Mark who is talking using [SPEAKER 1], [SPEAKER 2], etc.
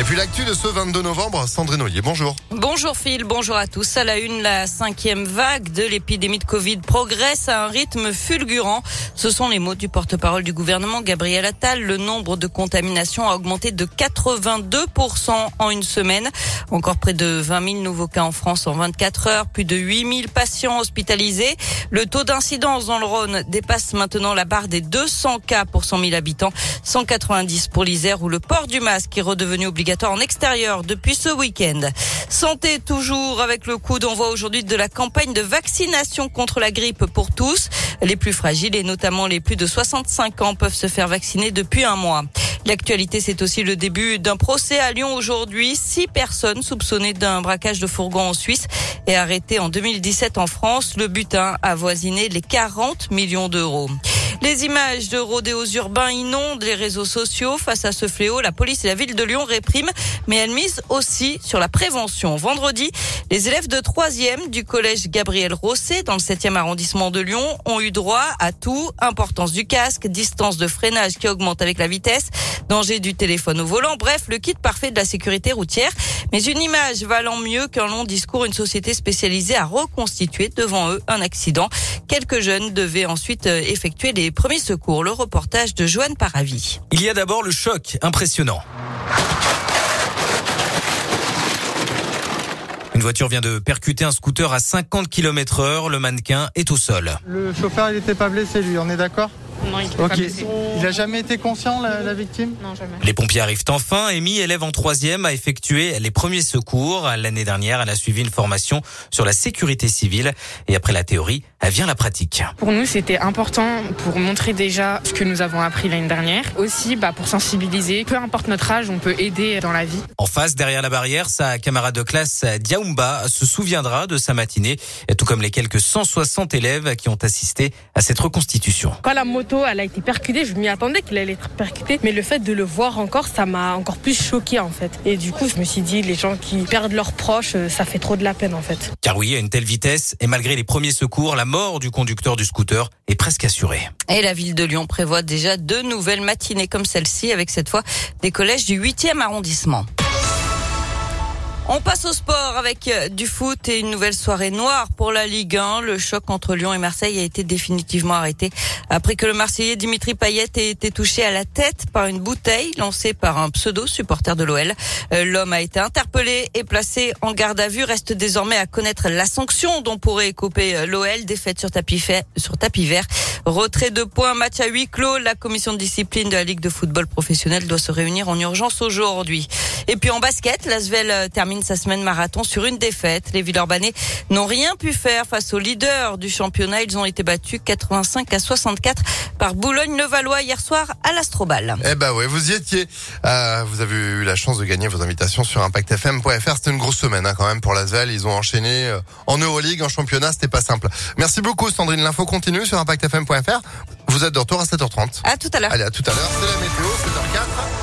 [SPEAKER 1] Et puis l'actu de ce 22 novembre, Sandrine Ollier, bonjour.
[SPEAKER 2] Bonjour Phil, bonjour à tous. À la une, la cinquième vague de l'épidémie de Covid progresse à un rythme fulgurant. Ce sont les mots du porte-parole du gouvernement, Gabriel Attal. Le nombre de contaminations a augmenté de 82% en une semaine. Encore près de 20 000 nouveaux cas en France en 24 heures, plus de 8 000 patients hospitalisés. Le taux d'incidence dans le Rhône dépasse maintenant la barre des 200 cas pour 100 000 habitants, 190 pour l'Isère où le port du masque est redevenu obligatoire en extérieur depuis ce week-end. Santé toujours avec le coup d'envoi aujourd'hui de la campagne de vaccination contre la grippe pour tous. Les plus fragiles et notamment les plus de 65 ans peuvent se faire vacciner depuis un mois. L'actualité, c'est aussi le début d'un procès à Lyon aujourd'hui. Six personnes soupçonnées d'un braquage de fourgon en Suisse et arrêtées en 2017 en France. Le butin a voisiné les 40 millions d'euros. Les images de rodéos urbains inondent les réseaux sociaux. Face à ce fléau, la police et la ville de Lyon répriment, mais elle mise aussi sur la prévention. Vendredi, les élèves de 3e du collège Gabriel Rosset dans le 7e arrondissement de Lyon ont eu droit à tout. Importance du casque, distance de freinage qui augmente avec la vitesse, danger du téléphone au volant. Bref, le kit parfait de la sécurité routière. Mais une image valant mieux qu'un long discours, une société spécialisée à reconstituer devant eux un accident. Quelques jeunes devaient ensuite euh, effectuer les premiers secours. Le reportage de Joanne Paravi.
[SPEAKER 3] Il y a d'abord le choc impressionnant. Une voiture vient de percuter un scooter à 50 km heure. Le mannequin est au sol.
[SPEAKER 4] Le chauffeur, il n'était pas blessé, lui, on est d'accord?
[SPEAKER 5] Non, il pas
[SPEAKER 4] Il a jamais été conscient, la, victime?
[SPEAKER 5] Non, jamais.
[SPEAKER 3] Les pompiers arrivent enfin. Amy, élève en troisième, a effectué les premiers secours. L'année dernière, elle a suivi une formation sur la sécurité civile. Et après la théorie, elle vient la pratique.
[SPEAKER 5] Pour nous, c'était important pour montrer déjà ce que nous avons appris l'année dernière. Aussi, bah, pour sensibiliser. Peu importe notre âge, on peut aider dans la vie.
[SPEAKER 3] En face, derrière la barrière, sa camarade de classe, Diaoumba, se souviendra de sa matinée, tout comme les quelques 160 élèves qui ont assisté à cette reconstitution.
[SPEAKER 6] Quand la moto elle a été percutée. Je m'y attendais qu'il allait être percuté. Mais le fait de le voir encore, ça m'a encore plus choqué en fait. Et du coup, je me suis dit, les gens qui perdent leurs proches, euh, ça fait trop de la peine en fait.
[SPEAKER 3] Car oui, à une telle vitesse, et malgré les premiers secours, la mort du conducteur du scooter est presque assurée.
[SPEAKER 2] Et la ville de Lyon prévoit déjà deux nouvelles matinées comme celle-ci, avec cette fois des collèges du 8e arrondissement. On passe au sport avec euh, du foot et une nouvelle soirée noire pour la Ligue 1. Le choc entre Lyon et Marseille a été définitivement arrêté après que le Marseillais Dimitri Payet ait été touché à la tête par une bouteille lancée par un pseudo supporter de l'OL. Euh, l'homme a été interpellé et placé en garde à vue. Reste désormais à connaître la sanction dont pourrait couper euh, l'OL. Défaite sur tapis, sur tapis vert. Retrait de points, match à huis clos. La commission de discipline de la Ligue de football professionnel doit se réunir en urgence aujourd'hui. Et puis en basket, l'Asvel termine sa semaine marathon sur une défaite. Les Villeurbanais n'ont rien pu faire face aux leaders du championnat. Ils ont été battus 85 à 64 par Boulogne-le-Valois hier soir à l'Astrobal.
[SPEAKER 1] Eh ben ouais, vous y étiez. Euh, vous avez eu la chance de gagner vos invitations sur impactfm.fr. C'était une grosse semaine hein, quand même pour l'Asvel. Ils ont enchaîné euh, en Euroleague, en championnat. C'était pas simple. Merci beaucoup Sandrine. L'info continue sur impactfm.fr. Vous êtes de retour à 7h30.
[SPEAKER 2] À tout à l'heure.
[SPEAKER 1] Allez, à tout à l'heure. C'est la météo, 7h04.